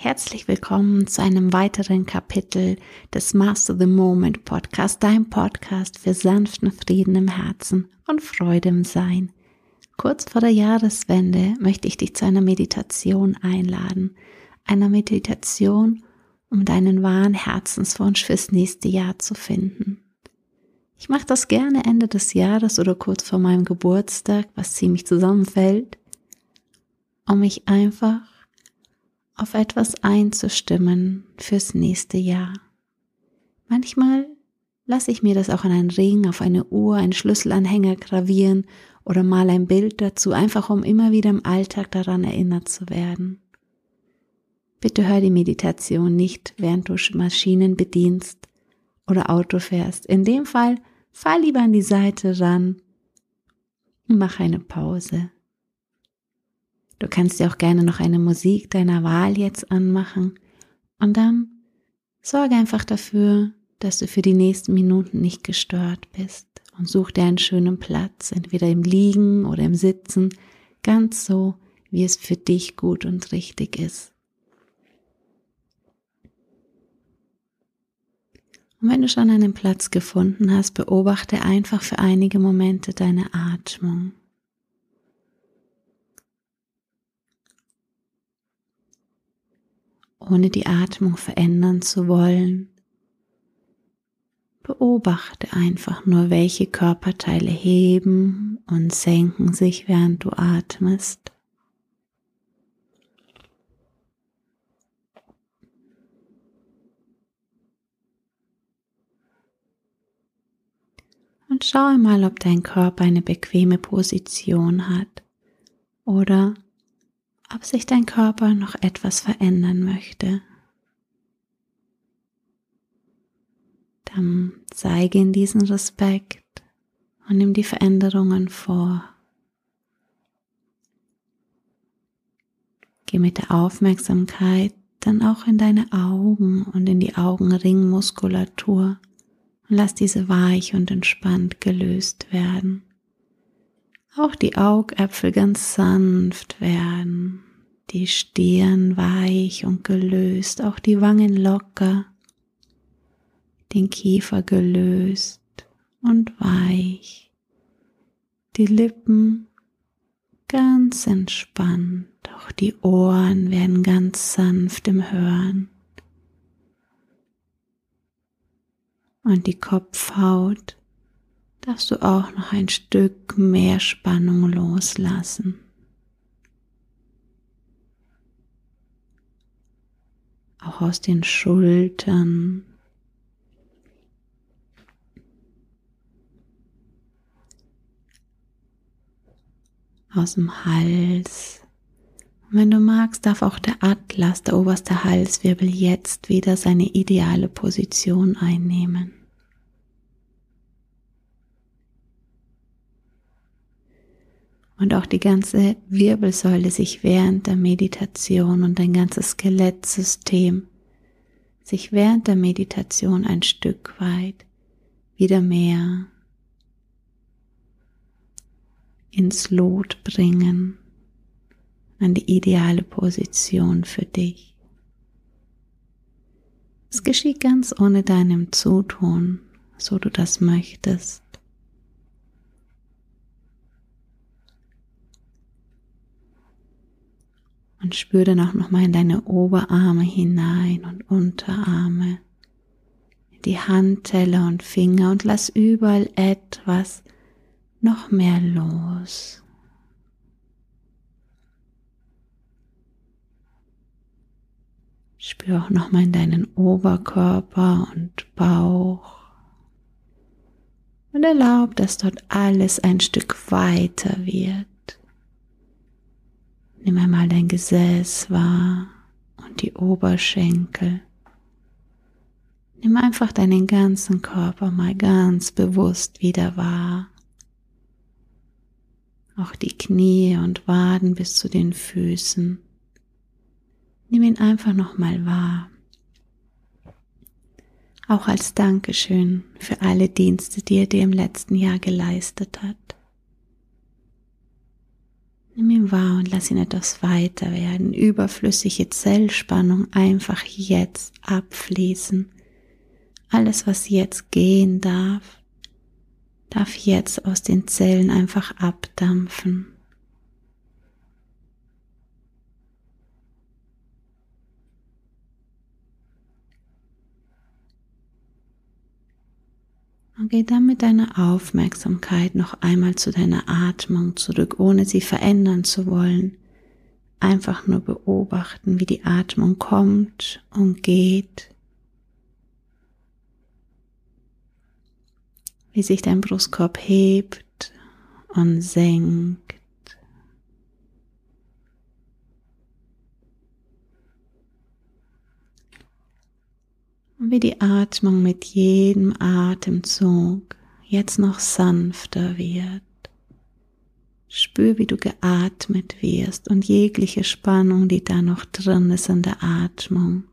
Herzlich willkommen zu einem weiteren Kapitel des Master the Moment Podcast, dein Podcast für sanften Frieden im Herzen und Freude im Sein. Kurz vor der Jahreswende möchte ich dich zu einer Meditation einladen, einer Meditation, um deinen wahren Herzenswunsch fürs nächste Jahr zu finden. Ich mache das gerne Ende des Jahres oder kurz vor meinem Geburtstag, was ziemlich zusammenfällt, um mich einfach auf etwas einzustimmen fürs nächste Jahr. Manchmal lasse ich mir das auch an einen Ring, auf eine Uhr, einen Schlüsselanhänger gravieren oder mal ein Bild dazu, einfach um immer wieder im Alltag daran erinnert zu werden. Bitte hör die Meditation nicht, während du Maschinen bedienst oder Auto fährst. In dem Fall fahr lieber an die Seite ran und mach eine Pause. Du kannst dir auch gerne noch eine Musik deiner Wahl jetzt anmachen und dann sorge einfach dafür, dass du für die nächsten Minuten nicht gestört bist und such dir einen schönen Platz, entweder im Liegen oder im Sitzen, ganz so, wie es für dich gut und richtig ist. Und wenn du schon einen Platz gefunden hast, beobachte einfach für einige Momente deine Atmung. Ohne die Atmung verändern zu wollen. Beobachte einfach nur, welche Körperteile heben und senken sich, während du atmest. Und schau mal, ob dein Körper eine bequeme Position hat oder ob sich dein Körper noch etwas verändern möchte. Dann zeige in diesen Respekt und nimm die Veränderungen vor. Geh mit der Aufmerksamkeit dann auch in deine Augen und in die Augenringmuskulatur und lass diese weich und entspannt gelöst werden auch die Augäpfel ganz sanft werden, die Stirn weich und gelöst, auch die Wangen locker, den Kiefer gelöst und weich, die Lippen ganz entspannt, auch die Ohren werden ganz sanft im Hören und die Kopfhaut darfst du auch noch ein Stück mehr Spannung loslassen. Auch aus den Schultern. Aus dem Hals. Und wenn du magst, darf auch der Atlas, der oberste Halswirbel, jetzt wieder seine ideale Position einnehmen. Und auch die ganze Wirbelsäule sich während der Meditation und dein ganzes Skelettsystem sich während der Meditation ein Stück weit wieder mehr ins Lot bringen, an die ideale Position für dich. Es geschieht ganz ohne deinem Zutun, so du das möchtest. Und spür dann auch nochmal in deine Oberarme hinein und Unterarme, die Handteller und Finger und lass überall etwas noch mehr los. Spür auch nochmal in deinen Oberkörper und Bauch. Und erlaub, dass dort alles ein Stück weiter wird. Nimm einmal dein Gesäß wahr und die Oberschenkel. Nimm einfach deinen ganzen Körper mal ganz bewusst wieder wahr. Auch die Knie und Waden bis zu den Füßen. Nimm ihn einfach nochmal wahr. Auch als Dankeschön für alle Dienste, die er dir im letzten Jahr geleistet hat. Nimm ihn wahr und lass ihn etwas weiter werden. Überflüssige Zellspannung einfach jetzt abfließen. Alles, was jetzt gehen darf, darf jetzt aus den Zellen einfach abdampfen. Und geh dann mit deiner Aufmerksamkeit noch einmal zu deiner Atmung zurück, ohne sie verändern zu wollen. Einfach nur beobachten, wie die Atmung kommt und geht. Wie sich dein Brustkorb hebt und senkt. Und wie die Atmung mit jedem Atemzug jetzt noch sanfter wird. Spür, wie du geatmet wirst und jegliche Spannung, die da noch drin ist in der Atmung.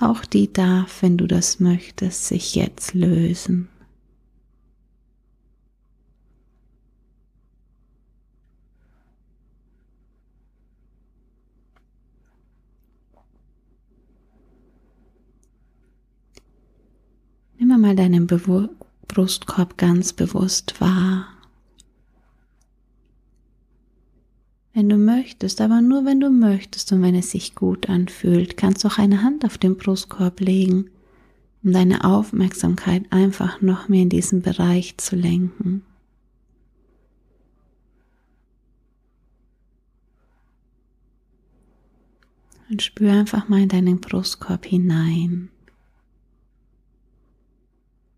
Auch die darf, wenn du das möchtest, sich jetzt lösen. Nimm mal deinen Bewu Brustkorb ganz bewusst wahr. Wenn du möchtest, aber nur wenn du möchtest und wenn es sich gut anfühlt, kannst du auch eine Hand auf den Brustkorb legen, um deine Aufmerksamkeit einfach noch mehr in diesen Bereich zu lenken. Und spür einfach mal in deinen Brustkorb hinein.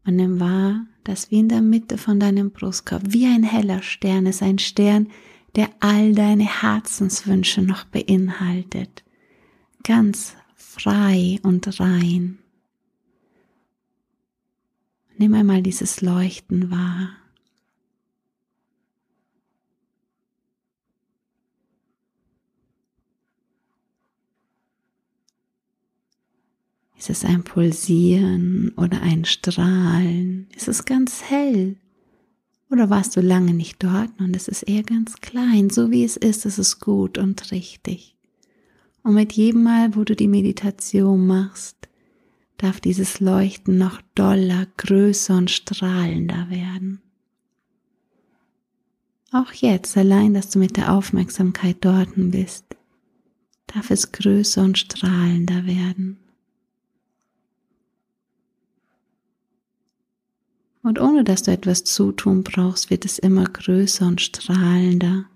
Und nimm wahr, dass wie in der Mitte von deinem Brustkorb, wie ein heller Stern ist, ein Stern, der all deine Herzenswünsche noch beinhaltet. Ganz frei und rein. Nimm einmal dieses Leuchten wahr. Ist es ein Pulsieren oder ein Strahlen? Ist es ganz hell? Oder warst du lange nicht dort und es ist eher ganz klein? So wie es ist, ist es gut und richtig. Und mit jedem Mal, wo du die Meditation machst, darf dieses Leuchten noch doller, größer und strahlender werden. Auch jetzt, allein, dass du mit der Aufmerksamkeit dort bist, darf es größer und strahlender werden. Und ohne dass du etwas zutun brauchst, wird es immer größer und strahlender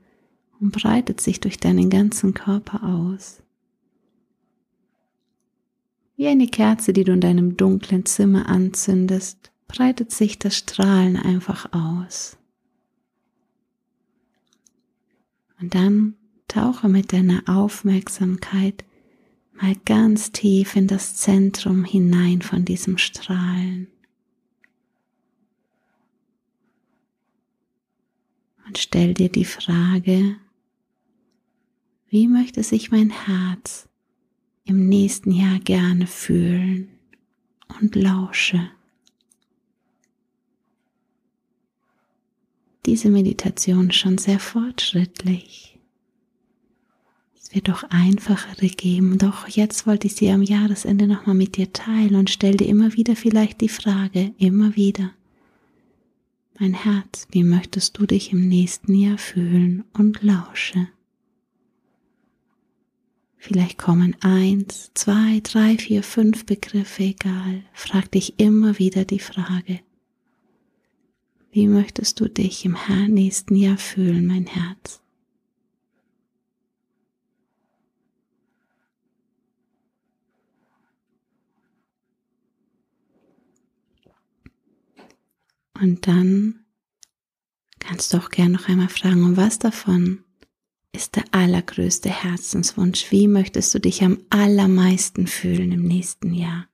und breitet sich durch deinen ganzen Körper aus. Wie eine Kerze, die du in deinem dunklen Zimmer anzündest, breitet sich das Strahlen einfach aus. Und dann tauche mit deiner Aufmerksamkeit mal ganz tief in das Zentrum hinein von diesem Strahlen. Und stell dir die Frage, wie möchte sich mein Herz im nächsten Jahr gerne fühlen und lausche. Diese Meditation ist schon sehr fortschrittlich. Es wird auch einfachere geben, doch jetzt wollte ich sie am Jahresende nochmal mit dir teilen und stell dir immer wieder vielleicht die Frage, immer wieder, mein Herz, wie möchtest du dich im nächsten Jahr fühlen und lausche. Vielleicht kommen eins, zwei, drei, vier, fünf Begriffe, egal. Frag dich immer wieder die Frage, wie möchtest du dich im nächsten Jahr fühlen, mein Herz? Und dann kannst du auch gerne noch einmal fragen, und was davon ist der allergrößte Herzenswunsch? Wie möchtest du dich am allermeisten fühlen im nächsten Jahr?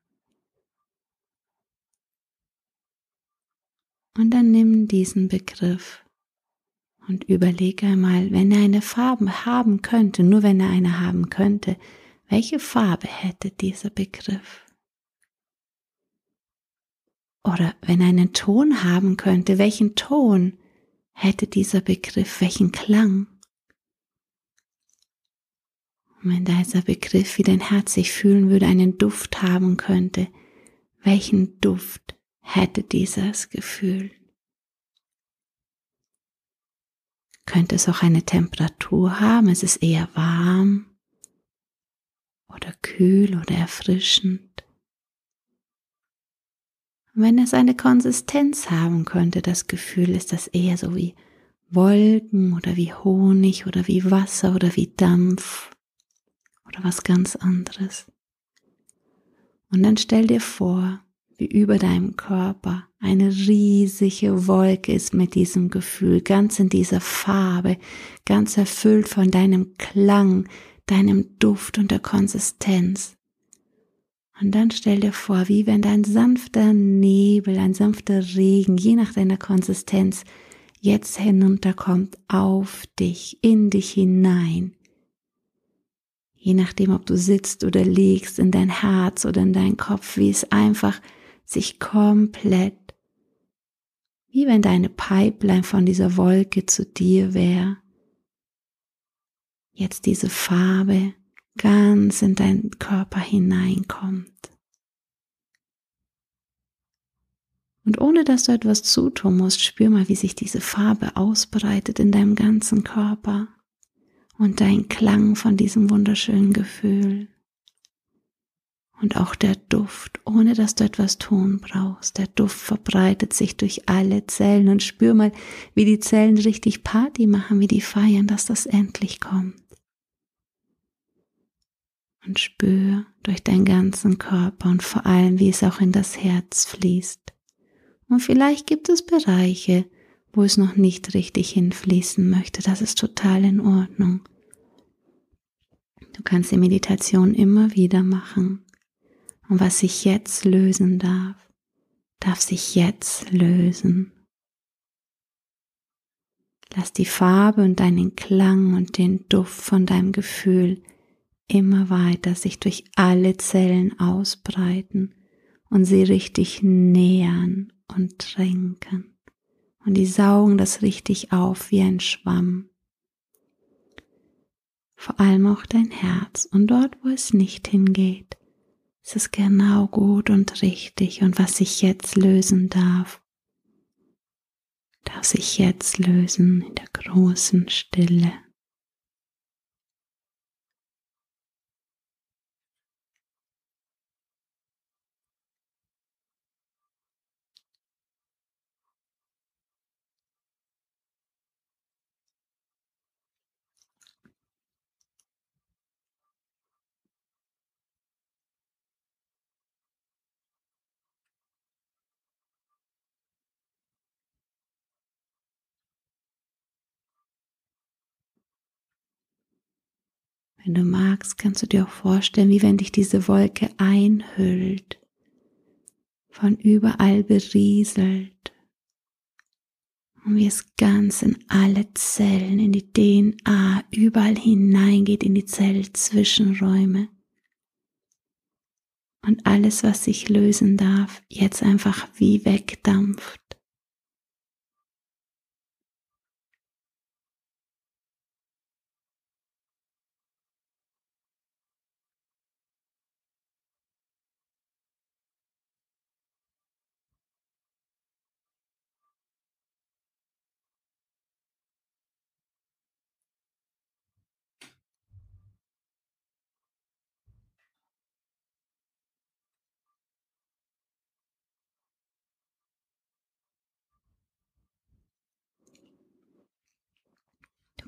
Und dann nimm diesen Begriff und überlege einmal, wenn er eine Farbe haben könnte, nur wenn er eine haben könnte, welche Farbe hätte dieser Begriff? Oder wenn er einen Ton haben könnte, welchen Ton hätte dieser Begriff, welchen Klang? Und wenn dieser Begriff, wie dein Herz sich fühlen würde, einen Duft haben könnte, welchen Duft hätte dieses Gefühl? Könnte es auch eine Temperatur haben? Es ist eher warm oder kühl oder erfrischend. Wenn es eine Konsistenz haben könnte, das Gefühl, ist das eher so wie Wolken oder wie Honig oder wie Wasser oder wie Dampf oder was ganz anderes. Und dann stell dir vor, wie über deinem Körper eine riesige Wolke ist mit diesem Gefühl, ganz in dieser Farbe, ganz erfüllt von deinem Klang, deinem Duft und der Konsistenz. Und dann stell dir vor, wie wenn dein sanfter Nebel, ein sanfter Regen, je nach deiner Konsistenz, jetzt hinunterkommt auf dich, in dich hinein. Je nachdem, ob du sitzt oder liegst, in dein Herz oder in deinen Kopf, wie es einfach sich komplett, wie wenn deine Pipeline von dieser Wolke zu dir wäre, jetzt diese Farbe ganz in deinen Körper hineinkommt. Und ohne dass du etwas zutun musst, spür mal, wie sich diese Farbe ausbreitet in deinem ganzen Körper und dein Klang von diesem wunderschönen Gefühl und auch der Duft, ohne dass du etwas tun brauchst. Der Duft verbreitet sich durch alle Zellen und spür mal, wie die Zellen richtig Party machen, wie die feiern, dass das endlich kommt. Und spür durch deinen ganzen Körper und vor allem, wie es auch in das Herz fließt. Und vielleicht gibt es Bereiche, wo es noch nicht richtig hinfließen möchte. Das ist total in Ordnung. Du kannst die Meditation immer wieder machen. Und was sich jetzt lösen darf, darf sich jetzt lösen. Lass die Farbe und deinen Klang und den Duft von deinem Gefühl immer weiter sich durch alle Zellen ausbreiten und sie richtig nähern und tränken. Und die saugen das richtig auf wie ein Schwamm. Vor allem auch dein Herz und dort, wo es nicht hingeht, es ist genau gut und richtig und was sich jetzt lösen darf, darf sich jetzt lösen in der großen Stille. Wenn du magst, kannst du dir auch vorstellen, wie wenn dich diese Wolke einhüllt, von überall berieselt und wie es ganz in alle Zellen, in die DNA, überall hineingeht, in die Zellzwischenräume. Und alles, was sich lösen darf, jetzt einfach wie wegdampft.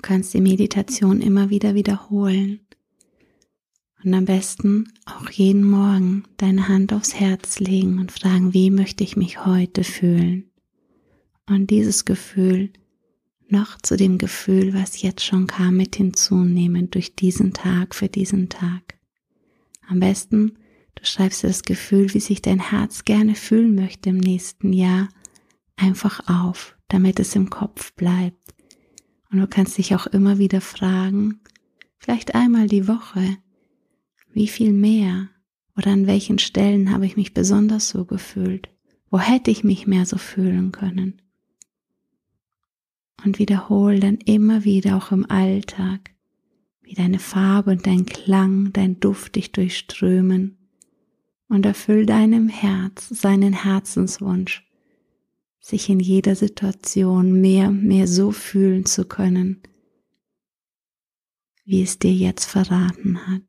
Kannst die Meditation immer wieder wiederholen. Und am besten auch jeden Morgen deine Hand aufs Herz legen und fragen, wie möchte ich mich heute fühlen? Und dieses Gefühl noch zu dem Gefühl, was jetzt schon kam, mit hinzunehmen durch diesen Tag für diesen Tag. Am besten, du schreibst das Gefühl, wie sich dein Herz gerne fühlen möchte im nächsten Jahr, einfach auf, damit es im Kopf bleibt und du kannst dich auch immer wieder fragen, vielleicht einmal die Woche, wie viel mehr oder an welchen Stellen habe ich mich besonders so gefühlt? Wo hätte ich mich mehr so fühlen können? Und wiederhol dann immer wieder auch im Alltag, wie deine Farbe und dein Klang, dein Duft dich durchströmen und erfüll deinem Herz seinen Herzenswunsch, sich in jeder Situation mehr, mehr so fühlen zu können, wie es dir jetzt verraten hat.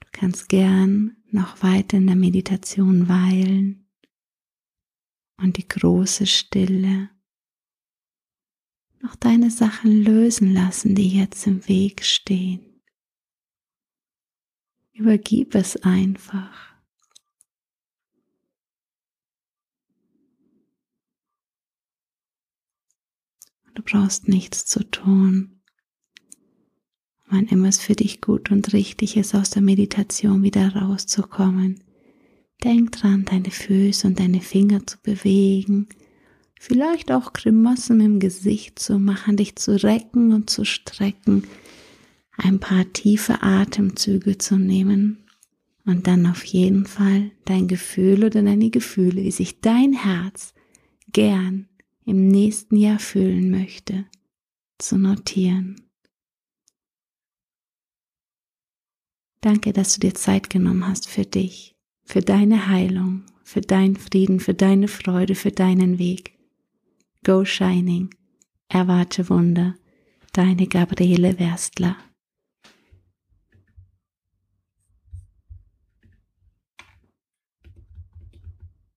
Du kannst gern noch weiter in der Meditation weilen und die große Stille noch deine Sachen lösen lassen, die jetzt im Weg stehen. Übergib es einfach. Du brauchst nichts zu tun. Wann immer es für dich gut und richtig ist, aus der Meditation wieder rauszukommen, denk dran, deine Füße und deine Finger zu bewegen, vielleicht auch Grimassen im Gesicht zu machen, dich zu recken und zu strecken, ein paar tiefe Atemzüge zu nehmen und dann auf jeden Fall dein Gefühl oder deine Gefühle, wie sich dein Herz gern im nächsten Jahr fühlen möchte, zu notieren. Danke, dass du dir Zeit genommen hast für dich, für deine Heilung, für deinen Frieden, für deine Freude, für deinen Weg. Go Shining. Erwarte Wunder. Deine Gabriele Werstler.